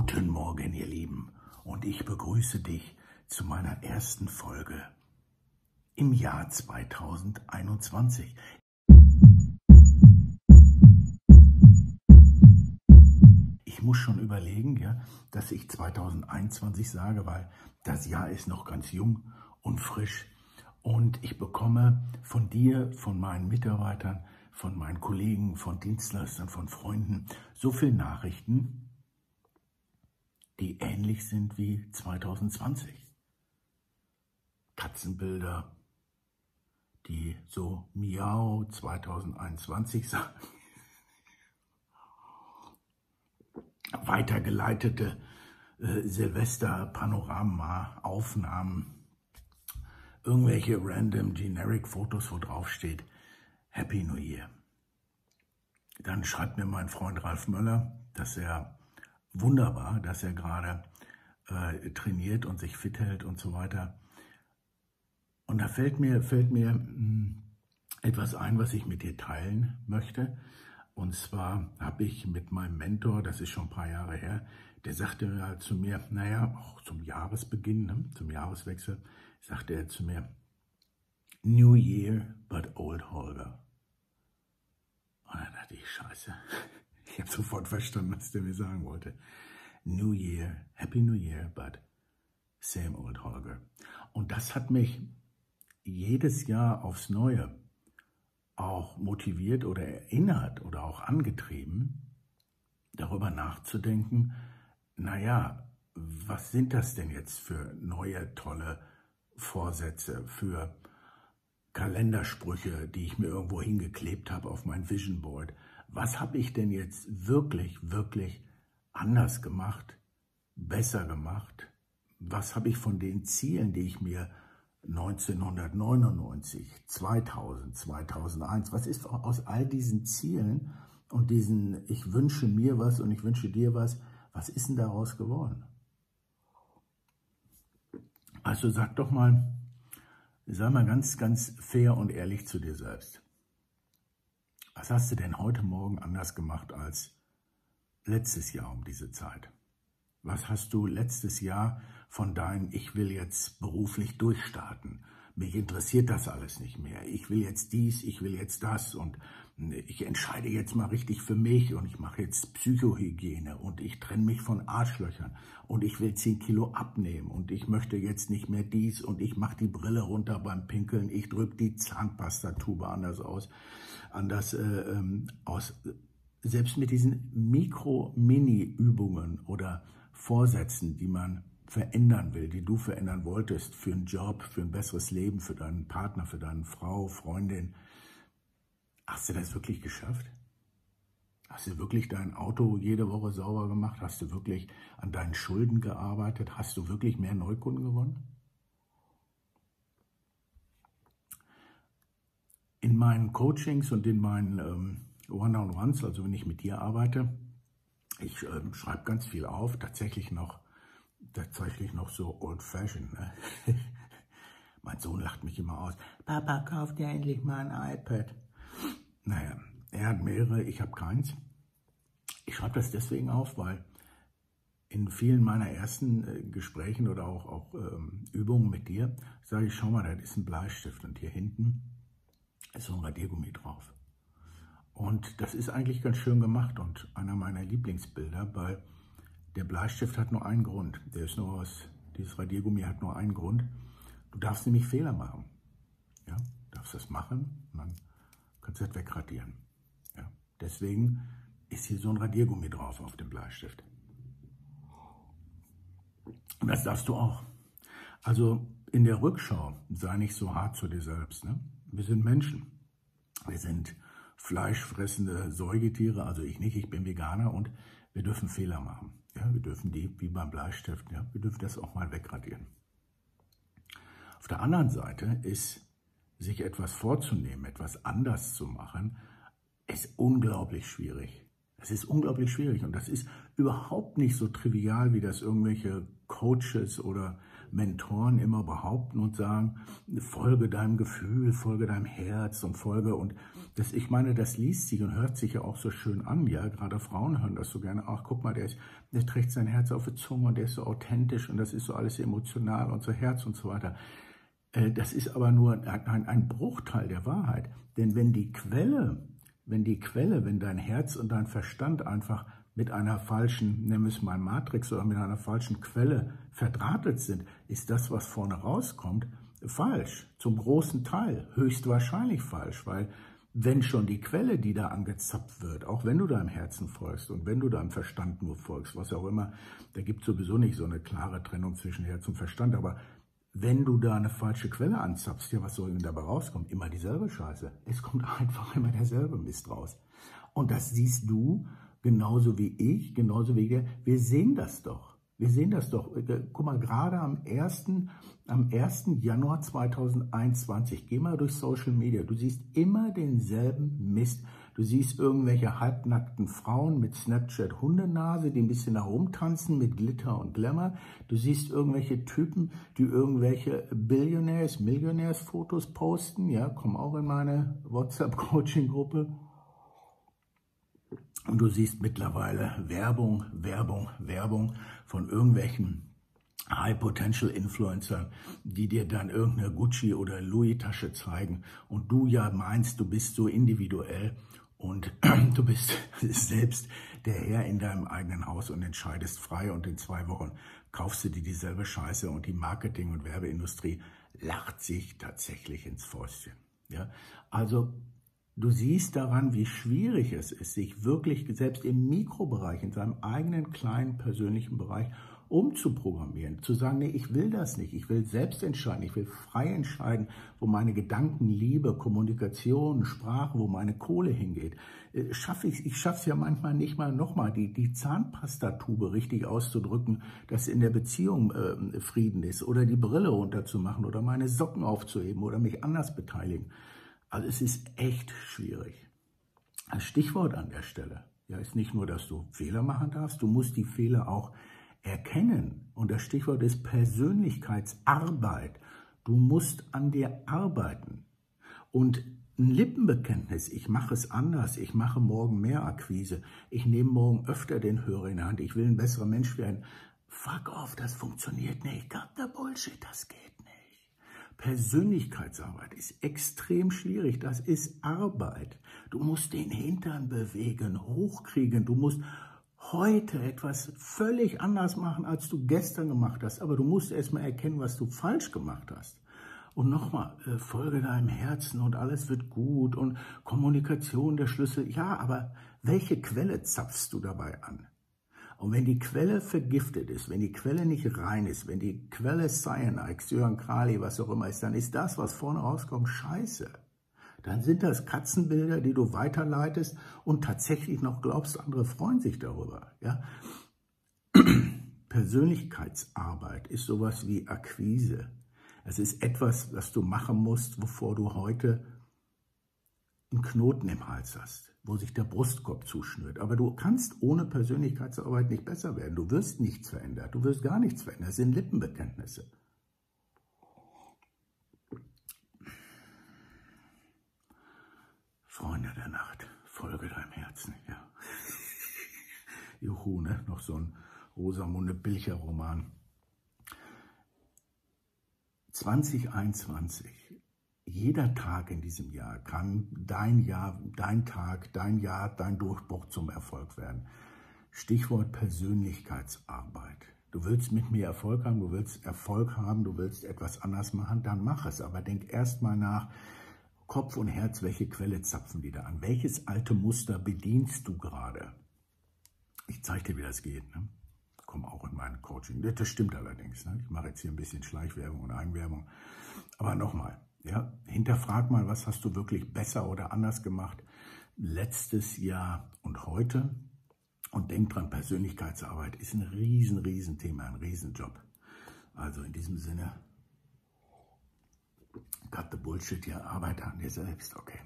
Guten Morgen, ihr Lieben, und ich begrüße dich zu meiner ersten Folge im Jahr 2021. Ich muss schon überlegen, ja, dass ich 2021 sage, weil das Jahr ist noch ganz jung und frisch und ich bekomme von dir, von meinen Mitarbeitern, von meinen Kollegen, von Dienstleistern, von Freunden so viele Nachrichten, die ähnlich sind wie 2020. Katzenbilder, die so Miau 2021 sagen. Weitergeleitete äh, Silvester-Panorama-Aufnahmen, irgendwelche random generic Fotos, wo drauf steht Happy New Year. Dann schreibt mir mein Freund Ralf Möller, dass er wunderbar, dass er gerade äh, trainiert und sich fit hält und so weiter. Und da fällt mir, fällt mir mh, hm, etwas ein, was ich mit dir teilen möchte. Und zwar habe ich mit meinem Mentor, das ist schon ein paar Jahre her, der sagte zu mir, naja, auch zum Jahresbeginn, ne, zum Jahreswechsel, sagte er zu mir, New Year, but old Holger. Und dann dachte ich, scheiße, ich habe sofort verstanden, was der mir sagen wollte. New Year, Happy New Year, but same old Holger. Und das hat mich jedes Jahr aufs Neue auch motiviert oder erinnert oder auch angetrieben, darüber nachzudenken, naja, was sind das denn jetzt für neue, tolle Vorsätze, für Kalendersprüche, die ich mir irgendwo hingeklebt habe auf mein Vision Board, was habe ich denn jetzt wirklich, wirklich anders gemacht, besser gemacht? Was habe ich von den Zielen, die ich mir 1999, 2000, 2001, was ist aus all diesen Zielen und diesen, ich wünsche mir was und ich wünsche dir was, was ist denn daraus geworden? Also sag doch mal, sei mal ganz, ganz fair und ehrlich zu dir selbst. Was hast du denn heute Morgen anders gemacht als letztes Jahr um diese Zeit? Was hast du letztes Jahr von deinem Ich will jetzt beruflich durchstarten? Mich interessiert das alles nicht mehr. Ich will jetzt dies, ich will jetzt das und ich entscheide jetzt mal richtig für mich und ich mache jetzt Psychohygiene und ich trenne mich von Arschlöchern und ich will 10 Kilo abnehmen und ich möchte jetzt nicht mehr dies und ich mache die Brille runter beim Pinkeln, ich drücke die Zahnpastatube anders aus, anders äh, ähm, aus. Selbst mit diesen Mikro-Mini-Übungen oder Vorsätzen, die man verändern will, die du verändern wolltest für einen Job, für ein besseres Leben, für deinen Partner, für deine Frau, Freundin, Hast du das wirklich geschafft? Hast du wirklich dein Auto jede Woche sauber gemacht? Hast du wirklich an deinen Schulden gearbeitet? Hast du wirklich mehr Neukunden gewonnen? In meinen Coachings und in meinen ähm, One-on-Ones, also wenn ich mit dir arbeite, ich ähm, schreibe ganz viel auf, tatsächlich noch, tatsächlich noch so old-fashioned. Ne? mein Sohn lacht mich immer aus. Papa, kauf dir endlich mal ein iPad. Naja, er hat mehrere, ich habe keins. Ich schreibe das deswegen auf, weil in vielen meiner ersten äh, Gesprächen oder auch, auch ähm, Übungen mit dir sage ich, schau mal, das ist ein Bleistift und hier hinten ist so ein Radiergummi drauf. Und das ist eigentlich ganz schön gemacht und einer meiner Lieblingsbilder, weil der Bleistift hat nur einen Grund. Der ist nur aus, dieses Radiergummi hat nur einen Grund. Du darfst nämlich Fehler machen. Ja, du darfst das machen und dann kannst du das wegradieren. Ja. Deswegen ist hier so ein Radiergummi drauf auf dem Bleistift. Und das darfst du auch. Also in der Rückschau sei nicht so hart zu dir selbst. Ne? Wir sind Menschen. Wir sind fleischfressende Säugetiere, also ich nicht, ich bin Veganer und wir dürfen Fehler machen. Ja, wir dürfen die, wie beim Bleistift, ja, wir dürfen das auch mal wegradieren. Auf der anderen Seite ist sich etwas vorzunehmen, etwas anders zu machen, ist unglaublich schwierig. Es ist unglaublich schwierig und das ist überhaupt nicht so trivial, wie das irgendwelche Coaches oder Mentoren immer behaupten und sagen, folge deinem Gefühl, folge deinem Herz und folge und das, ich meine, das liest sich und hört sich ja auch so schön an, ja, gerade Frauen hören das so gerne, ach guck mal, der, ist, der trägt sein Herz auf die Zunge und der ist so authentisch und das ist so alles emotional und so Herz und so weiter. Äh, das ist aber nur ein, ein Bruchteil der Wahrheit, denn wenn die Quelle, wenn die Quelle, wenn dein Herz und dein Verstand einfach mit einer falschen, nennen wir es mal Matrix oder mit einer falschen Quelle verdrahtet sind, ist das, was vorne rauskommt, falsch. Zum großen Teil, höchstwahrscheinlich falsch, weil wenn schon die Quelle, die da angezapft wird, auch wenn du deinem Herzen folgst und wenn du deinem Verstand nur folgst, was auch immer, da gibt es sowieso nicht so eine klare Trennung zwischen Herz und Verstand, aber wenn du da eine falsche Quelle anzapfst, ja, was soll denn dabei rauskommen? Immer dieselbe Scheiße. Es kommt einfach immer derselbe Mist raus. Und das siehst du genauso wie ich, genauso wie wir. Wir sehen das doch. Wir sehen das doch. Äh, guck mal, gerade am 1. Am 1. Januar 2021, geh mal durch Social Media, du siehst immer denselben Mist. Du siehst irgendwelche halbnackten Frauen mit Snapchat Hundenase, die ein bisschen herumtanzen mit Glitter und Glamour. Du siehst irgendwelche Typen, die irgendwelche Billionaires, Millionärs Fotos posten. Ja, komm auch in meine WhatsApp Coaching Gruppe. Und du siehst mittlerweile Werbung, Werbung, Werbung von irgendwelchen High-Potential-Influencern, die dir dann irgendeine Gucci- oder Louis-Tasche zeigen und du ja meinst, du bist so individuell und du bist selbst der Herr in deinem eigenen Haus und entscheidest frei und in zwei Wochen kaufst du dir dieselbe Scheiße und die Marketing- und Werbeindustrie lacht sich tatsächlich ins Fäustchen. Ja? Also Du siehst daran, wie schwierig es ist, sich wirklich selbst im Mikrobereich, in seinem eigenen kleinen persönlichen Bereich umzuprogrammieren, zu sagen, nee, ich will das nicht, ich will selbst entscheiden, ich will frei entscheiden, wo meine Gedanken, Liebe, Kommunikation, Sprache, wo meine Kohle hingeht. Äh, schaffe ich, ich schaffe es ja manchmal nicht mal nochmal, die, die Zahnpastatube richtig auszudrücken, dass in der Beziehung äh, Frieden ist oder die Brille runterzumachen oder meine Socken aufzuheben oder mich anders beteiligen. Also es ist echt schwierig. Das Stichwort an der Stelle ja, ist nicht nur, dass du Fehler machen darfst, du musst die Fehler auch erkennen. Und das Stichwort ist Persönlichkeitsarbeit. Du musst an dir arbeiten. Und ein Lippenbekenntnis, ich mache es anders, ich mache morgen mehr Akquise, ich nehme morgen öfter den Hörer in die Hand, ich will ein besserer Mensch werden. Fuck off, das funktioniert nicht. Got the Bullshit, das geht Persönlichkeitsarbeit ist extrem schwierig. Das ist Arbeit. Du musst den Hintern bewegen, hochkriegen. Du musst heute etwas völlig anders machen, als du gestern gemacht hast. Aber du musst erstmal erkennen, was du falsch gemacht hast. Und nochmal, äh, folge deinem Herzen und alles wird gut und Kommunikation der Schlüssel. Ja, aber welche Quelle zapfst du dabei an? Und wenn die Quelle vergiftet ist, wenn die Quelle nicht rein ist, wenn die Quelle Cyanide, Xyrankali, was auch immer ist, dann ist das, was vorne rauskommt, scheiße. Dann sind das Katzenbilder, die du weiterleitest und tatsächlich noch glaubst, andere freuen sich darüber. Ja? Persönlichkeitsarbeit ist sowas wie Akquise. Es ist etwas, was du machen musst, bevor du heute einen Knoten im Hals hast, wo sich der Brustkorb zuschnürt. Aber du kannst ohne Persönlichkeitsarbeit nicht besser werden. Du wirst nichts verändern. Du wirst gar nichts verändern. Das sind Lippenbekenntnisse. Freunde der Nacht, folge deinem Herzen. Ja. Juhu, ne? Noch so ein Rosamunde Bilcher-Roman. 2021 jeder Tag in diesem Jahr kann dein Jahr, dein Tag, dein Jahr, dein Durchbruch zum Erfolg werden. Stichwort Persönlichkeitsarbeit. Du willst mit mir Erfolg haben, du willst Erfolg haben, du willst etwas anders machen, dann mach es. Aber denk erst mal nach, Kopf und Herz, welche Quelle zapfen die da an? Welches alte Muster bedienst du gerade? Ich zeige dir, wie das geht. Ne? Komm auch in mein Coaching. Das stimmt allerdings. Ne? Ich mache jetzt hier ein bisschen Schleichwerbung und Eigenwerbung. Aber nochmal, ja, hinterfrag mal, was hast du wirklich besser oder anders gemacht letztes Jahr und heute. Und denk dran, Persönlichkeitsarbeit ist ein riesen, riesen Thema, ein Riesenjob. Also in diesem Sinne, cut the bullshit, ja, arbeite an dir selbst, okay.